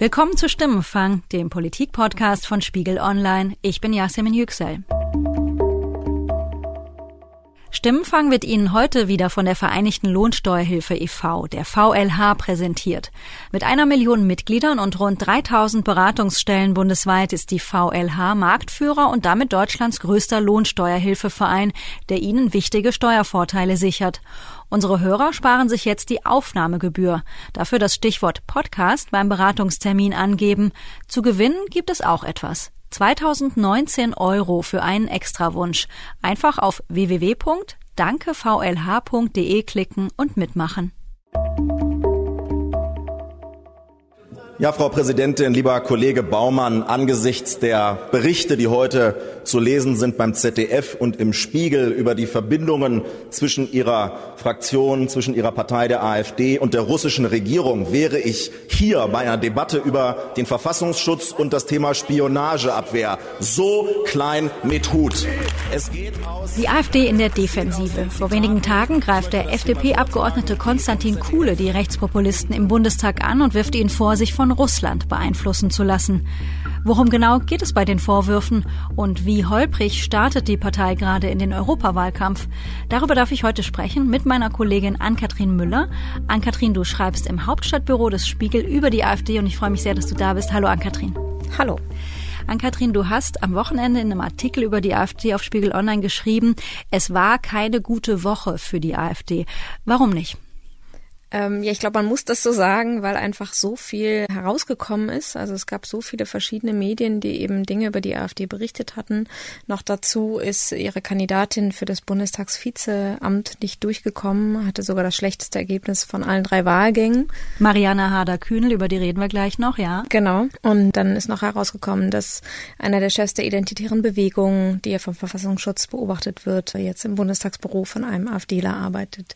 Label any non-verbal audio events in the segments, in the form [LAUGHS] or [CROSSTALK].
Willkommen zu Stimmenfang, dem Politik-Podcast von Spiegel Online. Ich bin Yasemin Yüksel. Stimmenfang wird Ihnen heute wieder von der Vereinigten Lohnsteuerhilfe e.V., der VLH, präsentiert. Mit einer Million Mitgliedern und rund 3000 Beratungsstellen bundesweit ist die VLH Marktführer und damit Deutschlands größter Lohnsteuerhilfeverein, der Ihnen wichtige Steuervorteile sichert. Unsere Hörer sparen sich jetzt die Aufnahmegebühr. Dafür das Stichwort Podcast beim Beratungstermin angeben. Zu gewinnen gibt es auch etwas. 2019 Euro für einen Extrawunsch. Einfach auf www.dankevlh.de klicken und mitmachen. Ja, Frau Präsidentin, lieber Kollege Baumann, angesichts der Berichte, die heute zu lesen sind beim ZDF und im Spiegel über die Verbindungen zwischen Ihrer Fraktion, zwischen Ihrer Partei der AfD und der russischen Regierung, wäre ich hier bei einer Debatte über den Verfassungsschutz und das Thema Spionageabwehr so klein mit Hut. Es geht aus die AfD in der Defensive. Vor wenigen Tagen greift der FDP-Abgeordnete Konstantin Kuhle die Rechtspopulisten im Bundestag an und wirft ihnen vor, sich von von Russland beeinflussen zu lassen. Worum genau geht es bei den Vorwürfen und wie holprig startet die Partei gerade in den Europawahlkampf? Darüber darf ich heute sprechen mit meiner Kollegin Ann-Kathrin Müller. Ann-Kathrin, du schreibst im Hauptstadtbüro des Spiegel über die AfD und ich freue mich sehr, dass du da bist. Hallo Ann-Kathrin. Hallo. Ann-Kathrin, du hast am Wochenende in einem Artikel über die AfD auf Spiegel Online geschrieben, es war keine gute Woche für die AfD. Warum nicht? Ähm, ja, ich glaube, man muss das so sagen, weil einfach so viel herausgekommen ist. Also es gab so viele verschiedene Medien, die eben Dinge über die AfD berichtet hatten. Noch dazu ist ihre Kandidatin für das Bundestagsvizeamt nicht durchgekommen, hatte sogar das schlechteste Ergebnis von allen drei Wahlgängen. Marianne Harder-Kühnel, über die reden wir gleich noch, ja. Genau. Und dann ist noch herausgekommen, dass einer der Chefs der identitären Bewegung, die ja vom Verfassungsschutz beobachtet wird, jetzt im Bundestagsbüro von einem AfDler arbeitet.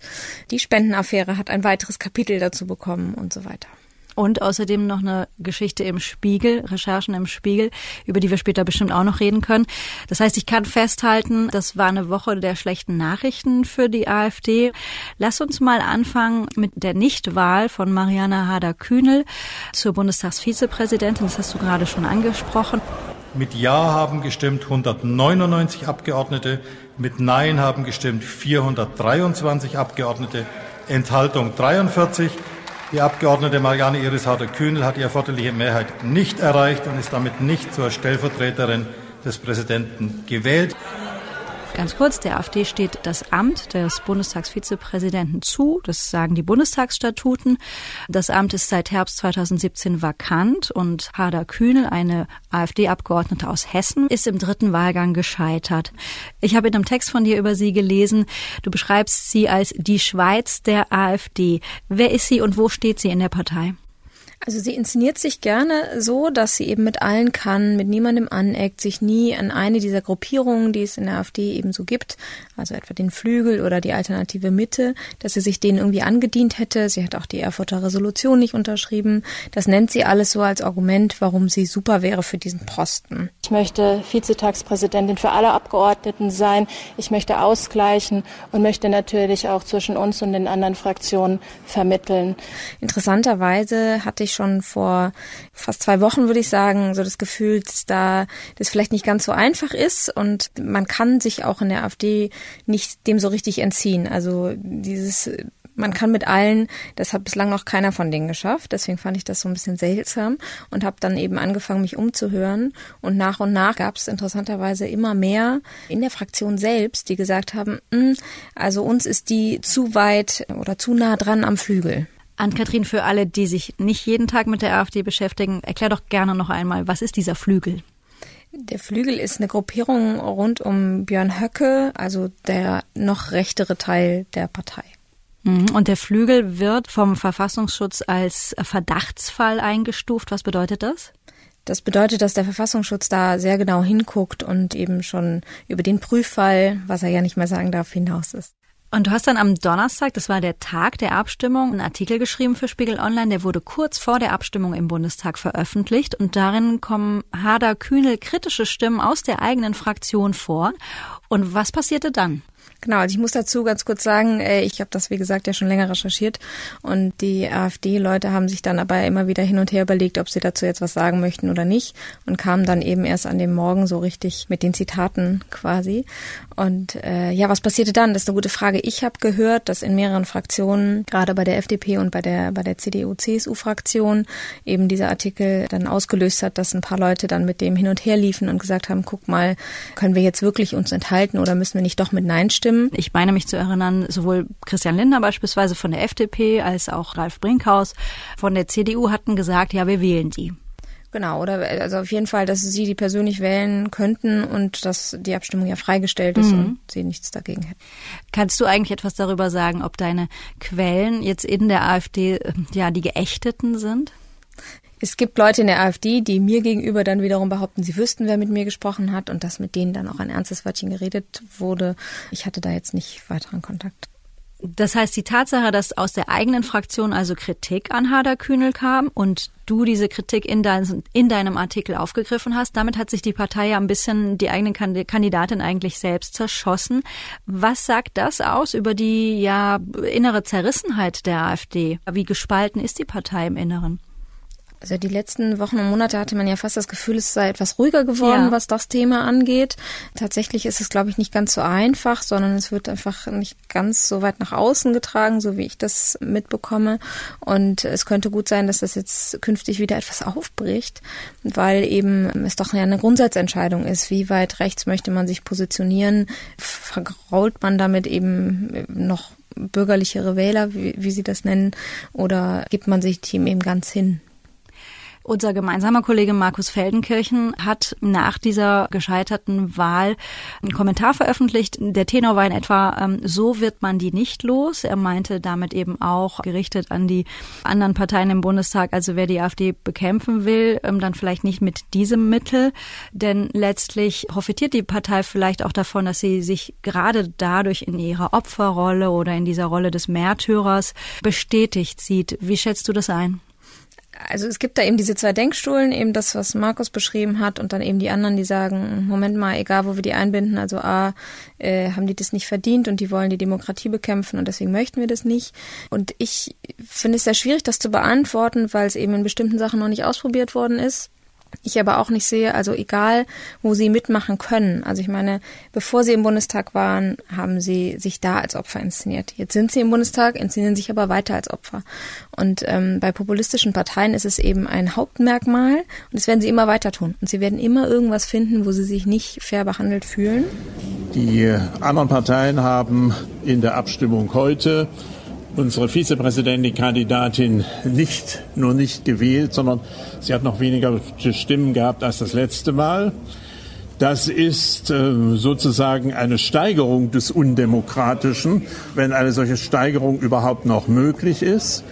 Die Spendenaffäre hat ein weiteres weiteres Kapitel dazu bekommen und so weiter. Und außerdem noch eine Geschichte im Spiegel, Recherchen im Spiegel, über die wir später bestimmt auch noch reden können. Das heißt, ich kann festhalten, das war eine Woche der schlechten Nachrichten für die AfD. Lass uns mal anfangen mit der Nichtwahl von Mariana Harder-Kühnel zur Bundestagsvizepräsidentin. Das hast du gerade schon angesprochen. Mit Ja haben gestimmt 199 Abgeordnete, mit Nein haben gestimmt 423 Abgeordnete. Enthaltung 43. Die Abgeordnete Marianne Iris Harder-Kühnel hat die erforderliche Mehrheit nicht erreicht und ist damit nicht zur Stellvertreterin des Präsidenten gewählt. Ganz kurz, der AfD steht das Amt des Bundestagsvizepräsidenten zu. Das sagen die Bundestagsstatuten. Das Amt ist seit Herbst 2017 vakant und Hader Kühnel, eine AfD-Abgeordnete aus Hessen, ist im dritten Wahlgang gescheitert. Ich habe in einem Text von dir über sie gelesen, du beschreibst sie als die Schweiz der AfD. Wer ist sie und wo steht sie in der Partei? Also sie inszeniert sich gerne so, dass sie eben mit allen kann, mit niemandem aneckt, sich nie an eine dieser Gruppierungen, die es in der AfD eben so gibt, also etwa den Flügel oder die alternative Mitte, dass sie sich denen irgendwie angedient hätte. Sie hat auch die Erfurter Resolution nicht unterschrieben. Das nennt sie alles so als Argument, warum sie super wäre für diesen Posten. Ich möchte Vizetagspräsidentin für alle Abgeordneten sein. Ich möchte ausgleichen und möchte natürlich auch zwischen uns und den anderen Fraktionen vermitteln. Interessanterweise hatte ich ich schon vor fast zwei Wochen, würde ich sagen, so das Gefühl, dass da das vielleicht nicht ganz so einfach ist und man kann sich auch in der AfD nicht dem so richtig entziehen. Also dieses man kann mit allen, das hat bislang noch keiner von denen geschafft, deswegen fand ich das so ein bisschen seltsam und habe dann eben angefangen, mich umzuhören und nach und nach gab es interessanterweise immer mehr in der Fraktion selbst, die gesagt haben, hm, also uns ist die zu weit oder zu nah dran am Flügel. Ann-Kathrin, für alle, die sich nicht jeden Tag mit der AfD beschäftigen, erklär doch gerne noch einmal, was ist dieser Flügel? Der Flügel ist eine Gruppierung rund um Björn Höcke, also der noch rechtere Teil der Partei. Mhm. Und der Flügel wird vom Verfassungsschutz als Verdachtsfall eingestuft. Was bedeutet das? Das bedeutet, dass der Verfassungsschutz da sehr genau hinguckt und eben schon über den Prüffall, was er ja nicht mehr sagen darf, hinaus ist. Und du hast dann am Donnerstag, das war der Tag der Abstimmung, einen Artikel geschrieben für Spiegel Online, der wurde kurz vor der Abstimmung im Bundestag veröffentlicht und darin kommen Hader Kühnel kritische Stimmen aus der eigenen Fraktion vor. Und was passierte dann? Genau, also ich muss dazu ganz kurz sagen, äh, ich habe das wie gesagt ja schon länger recherchiert und die AfD-Leute haben sich dann aber immer wieder hin und her überlegt, ob sie dazu jetzt was sagen möchten oder nicht und kamen dann eben erst an dem Morgen so richtig mit den Zitaten quasi. Und äh, ja, was passierte dann? Das ist eine gute Frage. Ich habe gehört, dass in mehreren Fraktionen, gerade bei der FDP und bei der bei der CDU-CSU-Fraktion, eben dieser Artikel dann ausgelöst hat, dass ein paar Leute dann mit dem hin und her liefen und gesagt haben, guck mal, können wir jetzt wirklich uns enthalten oder müssen wir nicht doch mit Nein stimmen? Ich meine mich zu erinnern, sowohl Christian Lindner beispielsweise von der FDP als auch Ralf Brinkhaus von der CDU hatten gesagt, ja, wir wählen sie. Genau, oder also auf jeden Fall, dass sie die persönlich wählen könnten und dass die Abstimmung ja freigestellt ist mhm. und sie nichts dagegen hätten. Kannst du eigentlich etwas darüber sagen, ob deine Quellen jetzt in der AfD ja die geächteten sind? Es gibt Leute in der AfD, die mir gegenüber dann wiederum behaupten, sie wüssten, wer mit mir gesprochen hat und dass mit denen dann auch ein ernstes Wörtchen geredet wurde. Ich hatte da jetzt nicht weiteren Kontakt. Das heißt, die Tatsache, dass aus der eigenen Fraktion also Kritik an Hader Kühnel kam und du diese Kritik in, dein, in deinem Artikel aufgegriffen hast, damit hat sich die Partei ja ein bisschen die eigene Kandidatin eigentlich selbst zerschossen. Was sagt das aus über die ja innere Zerrissenheit der AfD? Wie gespalten ist die Partei im Inneren? Also die letzten Wochen und Monate hatte man ja fast das Gefühl, es sei etwas ruhiger geworden, ja. was das Thema angeht. Tatsächlich ist es, glaube ich, nicht ganz so einfach, sondern es wird einfach nicht ganz so weit nach außen getragen, so wie ich das mitbekomme. Und es könnte gut sein, dass das jetzt künftig wieder etwas aufbricht, weil eben es doch ja eine Grundsatzentscheidung ist, wie weit rechts möchte man sich positionieren, vergrault man damit eben noch bürgerlichere Wähler, wie, wie sie das nennen, oder gibt man sich dem eben ganz hin? Unser gemeinsamer Kollege Markus Feldenkirchen hat nach dieser gescheiterten Wahl einen Kommentar veröffentlicht. Der Tenor war in etwa, ähm, so wird man die nicht los. Er meinte damit eben auch gerichtet an die anderen Parteien im Bundestag, also wer die AfD bekämpfen will, ähm, dann vielleicht nicht mit diesem Mittel. Denn letztlich profitiert die Partei vielleicht auch davon, dass sie sich gerade dadurch in ihrer Opferrolle oder in dieser Rolle des Märtyrers bestätigt sieht. Wie schätzt du das ein? Also es gibt da eben diese zwei Denkstuhlen, eben das, was Markus beschrieben hat, und dann eben die anderen, die sagen, Moment mal, egal wo wir die einbinden, also A, äh, haben die das nicht verdient und die wollen die Demokratie bekämpfen und deswegen möchten wir das nicht. Und ich finde es sehr schwierig, das zu beantworten, weil es eben in bestimmten Sachen noch nicht ausprobiert worden ist. Ich aber auch nicht sehe, also egal, wo sie mitmachen können. Also ich meine, bevor sie im Bundestag waren, haben sie sich da als Opfer inszeniert. Jetzt sind sie im Bundestag, inszenieren sich aber weiter als Opfer. Und ähm, bei populistischen Parteien ist es eben ein Hauptmerkmal und das werden sie immer weiter tun. Und sie werden immer irgendwas finden, wo sie sich nicht fair behandelt fühlen. Die anderen Parteien haben in der Abstimmung heute unsere Vizepräsidentin, Kandidatin nicht nur nicht gewählt, sondern sie hat noch weniger Stimmen gehabt als das letzte Mal. Das ist äh, sozusagen eine Steigerung des Undemokratischen, wenn eine solche Steigerung überhaupt noch möglich ist.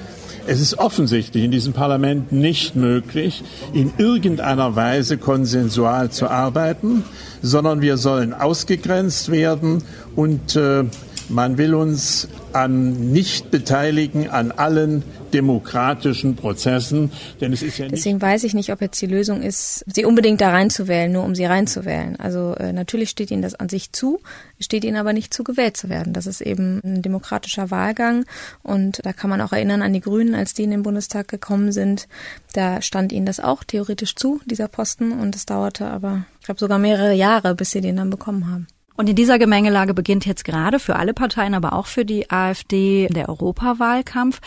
Es ist offensichtlich in diesem Parlament nicht möglich, in irgendeiner Weise konsensual zu arbeiten, sondern wir sollen ausgegrenzt werden und äh, man will uns an Nichtbeteiligen an allen demokratischen Prozessen, denn es ist ja Deswegen weiß ich nicht, ob jetzt die Lösung ist, sie unbedingt da reinzuwählen, nur um sie reinzuwählen. Also äh, natürlich steht ihnen das an sich zu, steht ihnen aber nicht zu, gewählt zu werden. Das ist eben ein demokratischer Wahlgang und da kann man auch erinnern an die Grünen, als die in den Bundestag gekommen sind. Da stand ihnen das auch theoretisch zu, dieser Posten, und es dauerte aber, ich glaube, sogar mehrere Jahre, bis sie den dann bekommen haben. Und in dieser Gemengelage beginnt jetzt gerade für alle Parteien, aber auch für die AfD der Europawahlkampf.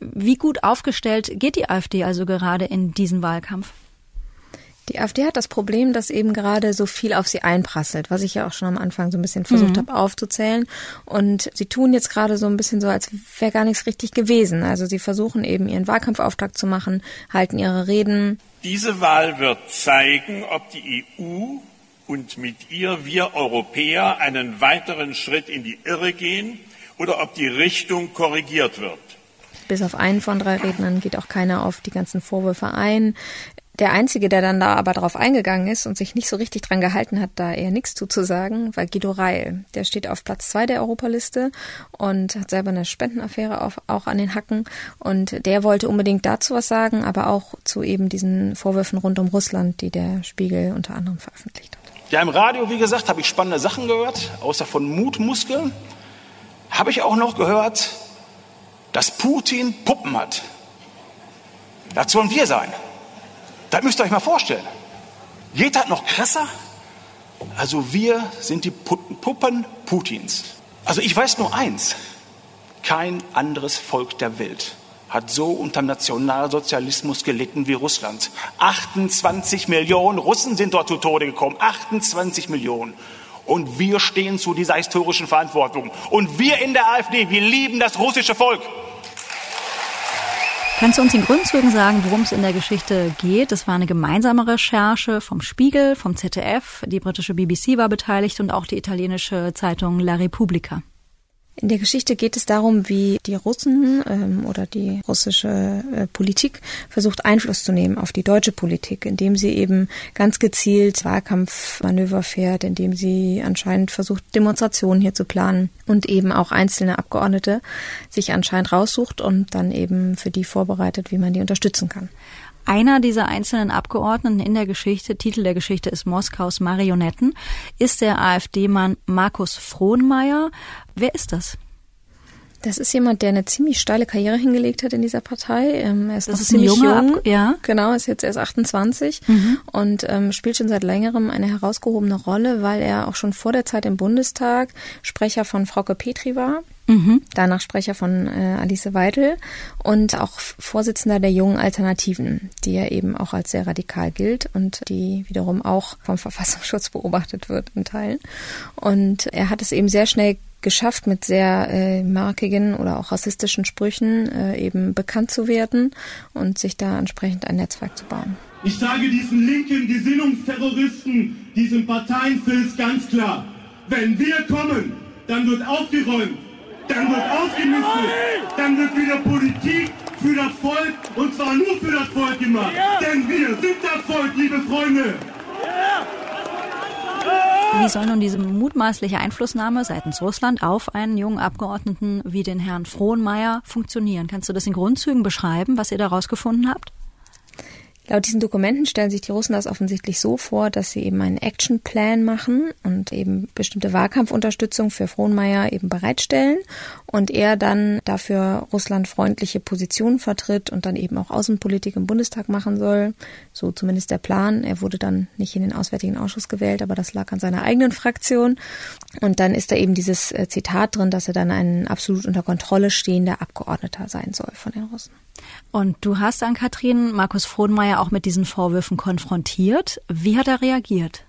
Wie gut aufgestellt geht die AfD also gerade in diesen Wahlkampf? Die AfD hat das Problem, dass eben gerade so viel auf sie einprasselt, was ich ja auch schon am Anfang so ein bisschen versucht mhm. habe aufzuzählen. Und sie tun jetzt gerade so ein bisschen so, als wäre gar nichts richtig gewesen. Also sie versuchen eben ihren Wahlkampfauftakt zu machen, halten ihre Reden. Diese Wahl wird zeigen, ob die EU und mit ihr wir Europäer einen weiteren Schritt in die Irre gehen oder ob die Richtung korrigiert wird. Bis auf einen von drei Rednern geht auch keiner auf die ganzen Vorwürfe ein. Der Einzige, der dann da aber drauf eingegangen ist und sich nicht so richtig dran gehalten hat, da eher nichts zuzusagen, war Guido Reil. Der steht auf Platz zwei der Europaliste und hat selber eine Spendenaffäre auf, auch an den Hacken. Und der wollte unbedingt dazu was sagen, aber auch zu eben diesen Vorwürfen rund um Russland, die der Spiegel unter anderem veröffentlicht hat. Ja, im Radio, wie gesagt, habe ich spannende Sachen gehört, außer von Mutmuskeln. Habe ich auch noch gehört, dass Putin Puppen hat. Das sollen wir sein. Das müsst ihr euch mal vorstellen. Geht das noch krasser? Also wir sind die Puppen Putins. Also ich weiß nur eins. Kein anderes Volk der Welt hat so unter Nationalsozialismus gelitten wie Russland. 28 Millionen Russen sind dort zu Tode gekommen. 28 Millionen. Und wir stehen zu dieser historischen Verantwortung. Und wir in der AfD, wir lieben das russische Volk. Kannst du uns in Grundzügen sagen, worum es in der Geschichte geht? Es war eine gemeinsame Recherche vom Spiegel, vom ZDF, die britische BBC war beteiligt und auch die italienische Zeitung La Repubblica. In der Geschichte geht es darum, wie die Russen ähm, oder die russische äh, Politik versucht Einfluss zu nehmen auf die deutsche Politik, indem sie eben ganz gezielt Wahlkampfmanöver fährt, indem sie anscheinend versucht, Demonstrationen hier zu planen und eben auch einzelne Abgeordnete sich anscheinend raussucht und dann eben für die vorbereitet, wie man die unterstützen kann. Einer dieser einzelnen Abgeordneten in der Geschichte, Titel der Geschichte ist Moskaus Marionetten, ist der AfD-Mann Markus Frohnmeier. Wer ist das? Das ist jemand, der eine ziemlich steile Karriere hingelegt hat in dieser Partei. Ähm, er ist das noch ist ziemlich jung. Ab ja. Genau, ist jetzt erst 28 Mhm. und ähm, spielt schon seit längerem eine herausgehobene Rolle, weil er auch schon vor der Zeit im Bundestag Sprecher von Frauke Petri war. Mhm. Danach Sprecher von äh, Alice Weidel und auch Vorsitzender der jungen Alternativen, die ja eben auch als sehr radikal gilt und die wiederum auch vom Verfassungsschutz [LAUGHS] beobachtet wird in Teilen. Und er hat es eben sehr schnell geschafft, mit sehr äh, markigen oder auch rassistischen Sprüchen äh, eben bekannt zu werden und sich da entsprechend ein Netzwerk zu bauen. Ich sage diesen linken Gesinnungsterroristen, diesem Parteienfilz ganz klar, wenn wir kommen, dann wird aufgeräumt, dann wird ausgemistet, dann wird wieder Politik für das Volk und zwar nur für das Volk gemacht. Denn wir sind das Volk, liebe Freunde. Wie soll nun diese mutmaßliche Einflussnahme seitens Russland auf einen jungen Abgeordneten wie den Herrn Frohnmeier funktionieren? Kannst du das in Grundzügen beschreiben, was ihr da rausgefunden habt? Laut diesen Dokumenten stellen sich die Russen das offensichtlich so vor, dass sie eben einen Actionplan machen und eben bestimmte Wahlkampfunterstützung für Frohnmeier eben bereitstellen und er dann dafür russlandfreundliche Positionen vertritt und dann eben auch Außenpolitik im Bundestag machen soll. So zumindest der Plan. Er wurde dann nicht in den Auswärtigen Ausschuss gewählt, aber das lag an seiner eigenen Fraktion. Und dann ist da eben dieses äh, Zitat drin, dass er dann ein absolut unter Kontrolle stehender Abgeordneter sein soll von den Russen. Und du hast an Katrin Markus Frohnmeier auch mit diesen Vorwürfen konfrontiert. Wie hat er reagiert?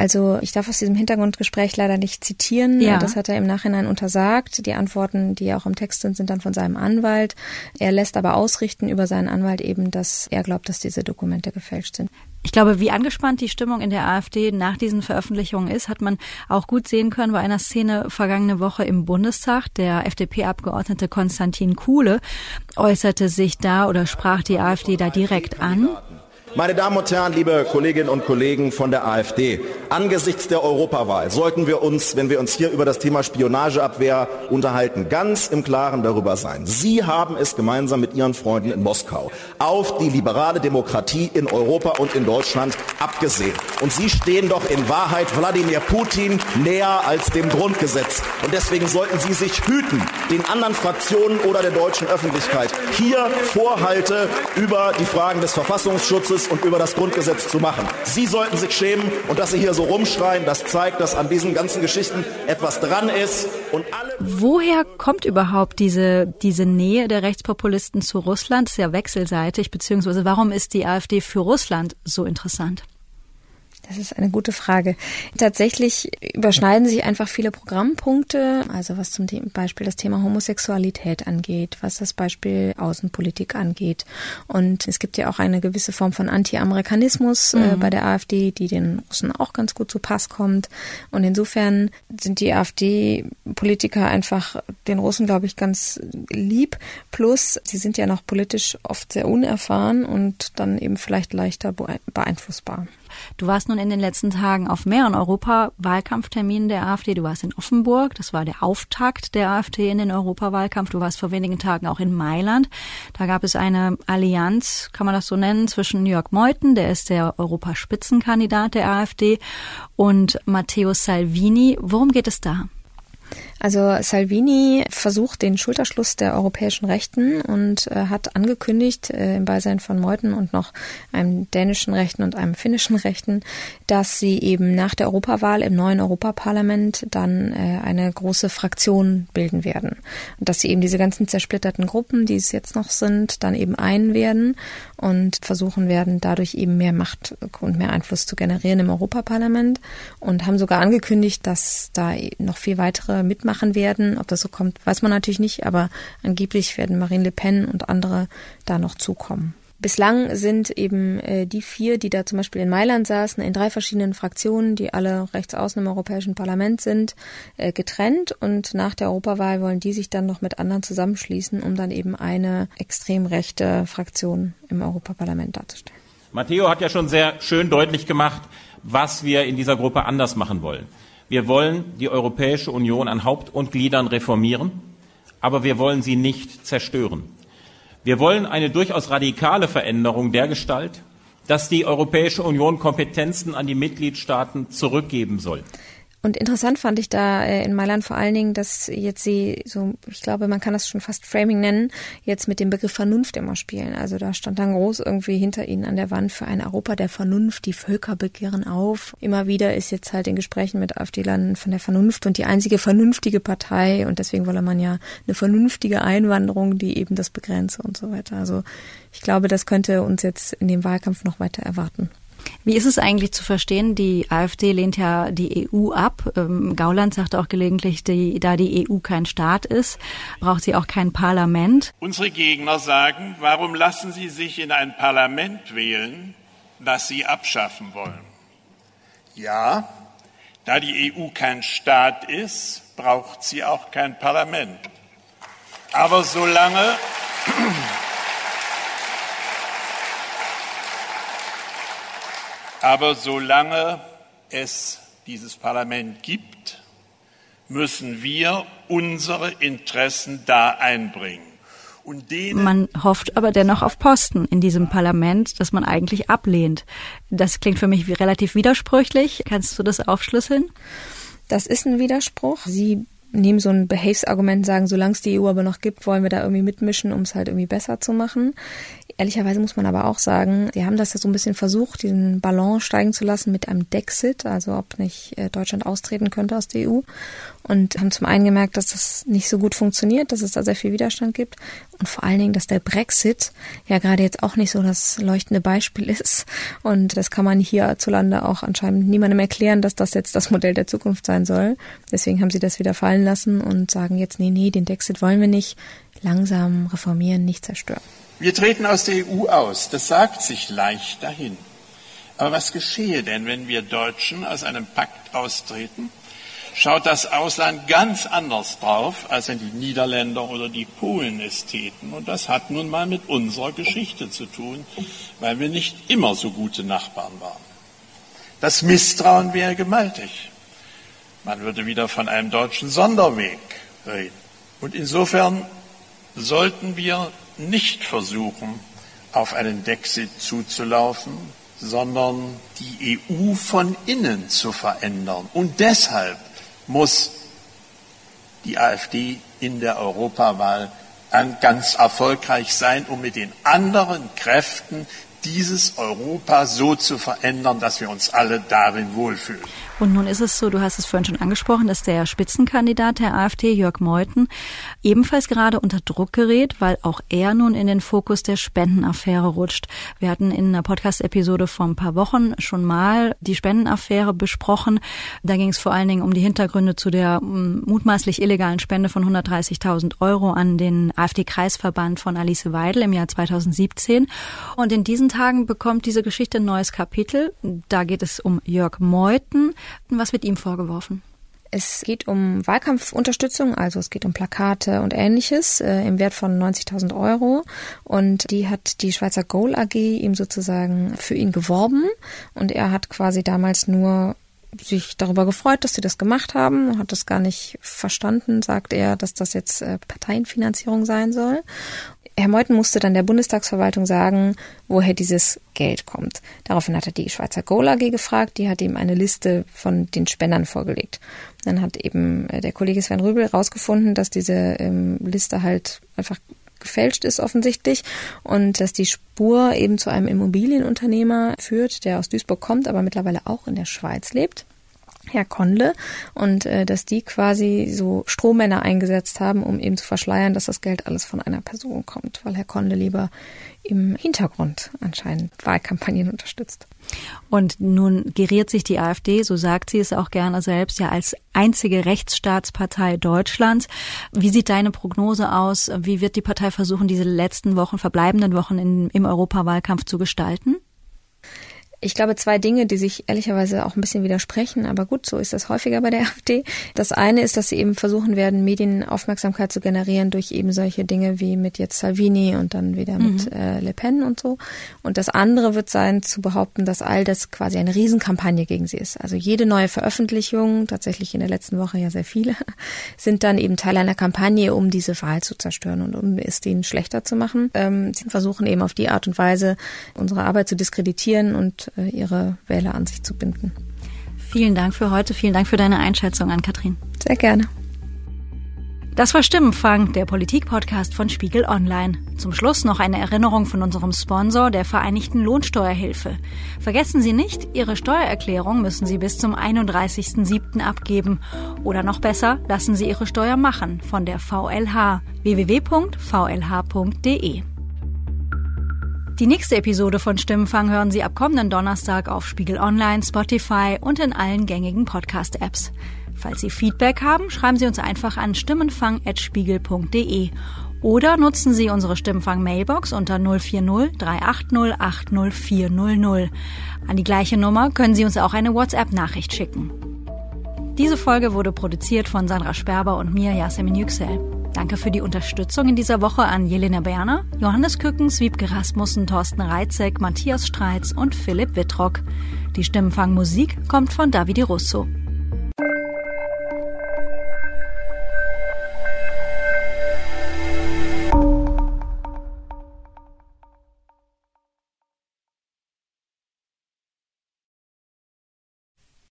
Also ich darf aus diesem Hintergrundgespräch leider nicht zitieren. Ja. Das hat er im Nachhinein untersagt. Die Antworten, die auch im Text sind, sind dann von seinem Anwalt. Er lässt aber ausrichten über seinen Anwalt eben, dass er glaubt, dass diese Dokumente gefälscht sind. Ich glaube, wie angespannt die Stimmung in der AfD nach diesen Veröffentlichungen ist, hat man auch gut sehen können bei einer Szene vergangene Woche im Bundestag. Der FDP-Abgeordnete Konstantin Kuhle äußerte sich da oder sprach die AfD da direkt an. Meine Damen und Herren, liebe Kolleginnen und Kollegen von der AfD, angesichts der Europawahl sollten wir uns, wenn wir uns hier über das Thema Spionageabwehr unterhalten, ganz im Klaren darüber sein. Sie haben es gemeinsam mit Ihren Freunden in Moskau auf die liberale Demokratie in Europa und in Deutschland abgesehen. Und Sie stehen doch in Wahrheit Wladimir Putin näher als dem Grundgesetz. Und deswegen sollten Sie sich hüten, den anderen Fraktionen oder der deutschen Öffentlichkeit hier Vorhalte über die Fragen des Verfassungsschutzes und über das Grundgesetz zu machen. Sie sollten sich schämen und dass Sie hier so rumschreien, das zeigt, dass an diesen ganzen Geschichten etwas dran ist und alle Woher kommt überhaupt diese, diese Nähe der Rechtspopulisten zu Russland? Das ist ja wechselseitig, beziehungsweise warum ist die AfD für Russland so interessant? Das ist eine gute Frage. Tatsächlich überschneiden sich einfach viele Programmpunkte, also was zum Beispiel das Thema Homosexualität angeht, was das Beispiel Außenpolitik angeht. Und es gibt ja auch eine gewisse Form von Anti-Amerikanismus äh, bei der AfD, die den Russen auch ganz gut zu Pass kommt. Und insofern sind die AfD-Politiker einfach den Russen, glaube ich, ganz lieb. Plus, sie sind ja noch politisch oft sehr unerfahren und dann eben vielleicht leichter beeinflussbar. Du warst nun in den letzten Tagen auf mehreren Europawahlkampfterminen der AfD. Du warst in Offenburg, das war der Auftakt der AfD in den Europawahlkampf. Du warst vor wenigen Tagen auch in Mailand. Da gab es eine Allianz, kann man das so nennen, zwischen Jörg Meuthen, der ist der Europaspitzenkandidat der AfD, und Matteo Salvini. Worum geht es da? Also Salvini versucht den Schulterschluss der europäischen Rechten und äh, hat angekündigt, äh, im Beisein von Meuthen und noch einem dänischen Rechten und einem finnischen Rechten, dass sie eben nach der Europawahl im neuen Europaparlament dann äh, eine große Fraktion bilden werden. Und dass sie eben diese ganzen zersplitterten Gruppen, die es jetzt noch sind, dann eben ein werden und versuchen werden, dadurch eben mehr Macht und mehr Einfluss zu generieren im Europaparlament und haben sogar angekündigt, dass da noch viel weitere mitmachen machen werden. Ob das so kommt, weiß man natürlich nicht, aber angeblich werden Marine Le Pen und andere da noch zukommen. Bislang sind eben äh, die vier, die da zum Beispiel in Mailand saßen, in drei verschiedenen Fraktionen, die alle rechts außen im Europäischen Parlament sind, äh, getrennt. Und nach der Europawahl wollen die sich dann noch mit anderen zusammenschließen, um dann eben eine extrem rechte Fraktion im Europaparlament darzustellen. Matteo hat ja schon sehr schön deutlich gemacht, was wir in dieser Gruppe anders machen wollen. Wir wollen die Europäische Union an Haupt und Gliedern reformieren, aber wir wollen sie nicht zerstören. Wir wollen eine durchaus radikale Veränderung der Gestalt, dass die Europäische Union Kompetenzen an die Mitgliedstaaten zurückgeben soll. Und interessant fand ich da äh, in Mailand vor allen Dingen, dass jetzt sie so, ich glaube, man kann das schon fast Framing nennen, jetzt mit dem Begriff Vernunft immer spielen. Also da stand dann groß irgendwie hinter ihnen an der Wand für ein Europa der Vernunft, die Völker begehren auf. Immer wieder ist jetzt halt in Gesprächen mit AfD-Landen von der Vernunft und die einzige vernünftige Partei und deswegen wolle man ja eine vernünftige Einwanderung, die eben das begrenze und so weiter. Also ich glaube, das könnte uns jetzt in dem Wahlkampf noch weiter erwarten. Wie ist es eigentlich zu verstehen? Die AfD lehnt ja die EU ab. Ähm, Gauland sagt auch gelegentlich, die, da die EU kein Staat ist, braucht sie auch kein Parlament. Unsere Gegner sagen, warum lassen Sie sich in ein Parlament wählen, das Sie abschaffen wollen? Ja, da die EU kein Staat ist, braucht sie auch kein Parlament. Aber solange Aber solange es dieses Parlament gibt, müssen wir unsere Interessen da einbringen. man hofft aber dennoch auf Posten in diesem Parlament, das man eigentlich ablehnt. Das klingt für mich wie relativ widersprüchlich. Kannst du das aufschlüsseln? Das ist ein Widerspruch. Sie nehmen so ein Behaves-Argument, sagen, solange es die EU aber noch gibt, wollen wir da irgendwie mitmischen, um es halt irgendwie besser zu machen. Ehrlicherweise muss man aber auch sagen, sie haben das ja so ein bisschen versucht, diesen Ballon steigen zu lassen mit einem Dexit, also ob nicht äh, Deutschland austreten könnte aus der EU. Und haben zum einen gemerkt, dass das nicht so gut funktioniert, dass es da sehr viel Widerstand gibt. Und vor allen Dingen, dass der Brexit ja gerade jetzt auch nicht so das leuchtende Beispiel [LAUGHS] ist. Und das kann man hierzulande auch anscheinend niemandem erklären, dass das jetzt das Modell der Zukunft sein soll. Deswegen haben sie das wieder fallen lassen und sagen jetzt, nee, nee, den Dexit wollen wir nicht. Langsam reformieren, nicht zerstören. Wir treten aus der EU aus. Das sagt sich leicht dahin. Aber was geschehe denn, wenn wir Deutschen aus einem Pakt austreten? Schaut das Ausland ganz anders drauf, als wenn die Niederländer oder die Polen es täten. Und das hat nun mal mit unserer Geschichte zu tun, weil wir nicht immer so gute Nachbarn waren. Das Misstrauen wäre gewaltig. Man würde wieder von einem deutschen Sonderweg reden. Und insofern sollten wir nicht versuchen, auf einen Dexit zuzulaufen, sondern die EU von innen zu verändern. Und deshalb muss die AfD in der Europawahl ganz erfolgreich sein, um mit den anderen Kräften dieses Europa so zu verändern, dass wir uns alle darin wohlfühlen. Und nun ist es so, du hast es vorhin schon angesprochen, dass der Spitzenkandidat der AfD, Jörg Meuthen, ebenfalls gerade unter Druck gerät, weil auch er nun in den Fokus der Spendenaffäre rutscht. Wir hatten in einer Podcast-Episode vor ein paar Wochen schon mal die Spendenaffäre besprochen. Da ging es vor allen Dingen um die Hintergründe zu der mm, mutmaßlich illegalen Spende von 130.000 Euro an den AfD-Kreisverband von Alice Weidel im Jahr 2017. Und in diesen Tagen bekommt diese Geschichte ein neues Kapitel. Da geht es um Jörg Meuthen. Was wird ihm vorgeworfen? Es geht um Wahlkampfunterstützung, also es geht um Plakate und ähnliches äh, im Wert von 90.000 Euro. Und die hat die Schweizer Goal AG ihm sozusagen für ihn geworben. Und er hat quasi damals nur sich darüber gefreut, dass sie das gemacht haben, hat das gar nicht verstanden, sagt er, dass das jetzt äh, Parteienfinanzierung sein soll. Herr Meuthen musste dann der Bundestagsverwaltung sagen, woher dieses Geld kommt. Daraufhin hat er die Schweizer Goal AG gefragt, die hat ihm eine Liste von den Spendern vorgelegt. Dann hat eben äh, der Kollege Sven Rübel rausgefunden, dass diese ähm, Liste halt einfach gefälscht ist offensichtlich und dass die Spur eben zu einem Immobilienunternehmer führt, der aus Duisburg kommt, aber mittlerweile auch in der Schweiz lebt. Herr Kondle und äh, dass die quasi so Strohmänner eingesetzt haben, um eben zu verschleiern, dass das Geld alles von einer Person kommt, weil Herr Kondle lieber im Hintergrund anscheinend Wahlkampagnen unterstützt. Und nun geriert sich die AfD, so sagt sie es auch gerne selbst, ja als einzige Rechtsstaatspartei Deutschlands. Wie sieht deine Prognose aus? Wie wird die Partei versuchen, diese letzten Wochen, verbleibenden Wochen in, im Europawahlkampf zu gestalten? Ich glaube, zwei Dinge, die sich ehrlicherweise auch ein bisschen widersprechen, aber gut, so ist das häufiger bei der [LAUGHS] AfD. Das eine ist, dass sie eben versuchen werden, Medienaufmerksamkeit zu generieren durch eben solche Dinge wie mit jetzt Salvini und dann wieder mhm. mit äh, Le Pen und so. Und das andere wird sein, zu behaupten, dass all das quasi eine Riesenkampagne gegen sie ist. Also jede neue Veröffentlichung, tatsächlich in der letzten Woche ja sehr viele, [LAUGHS] sind dann eben Teil einer Kampagne, um diese Wahl zu zerstören und um es denen schlechter zu machen. Ähm, sie versuchen eben auf die Art und Weise, unsere Arbeit zu diskreditieren und äh, ihre Wähler an sich zu binden. Vielen Dank für heute. Vielen Dank für deine Einschätzung an Katrin. Sehr gerne. Das war Stimmenfang, der Politik-Podcast von Spiegel Online. Zum Schluss noch eine Erinnerung von unserem Sponsor, der Vereinigten Lohnsteuerhilfe. Vergessen Sie nicht, Ihre Steuererklärung müssen Sie bis zum 31.07. abgeben. Oder noch besser, lassen Sie Ihre Steuer machen von der VLH www.vlh.de. Die nächste Episode von Stimmenfang hören Sie ab kommenden Donnerstag auf Spiegel Online, Spotify und in allen gängigen Podcast-Apps. Falls Sie Feedback haben, schreiben Sie uns einfach an stimmenfang.spiegel.de oder nutzen Sie unsere Stimmenfang-Mailbox unter 040 380 80400. An die gleiche Nummer können Sie uns auch eine WhatsApp-Nachricht schicken. Diese Folge wurde produziert von Sandra Sperber und mir, Yasemin Yüksel. Danke für die Unterstützung in dieser Woche an Jelena Berner, Johannes Kückens, Wiebke Rasmussen, Thorsten Reitzek, Matthias Streitz und Philipp Wittrock. Die Stimmenfangmusik kommt von Davide Russo.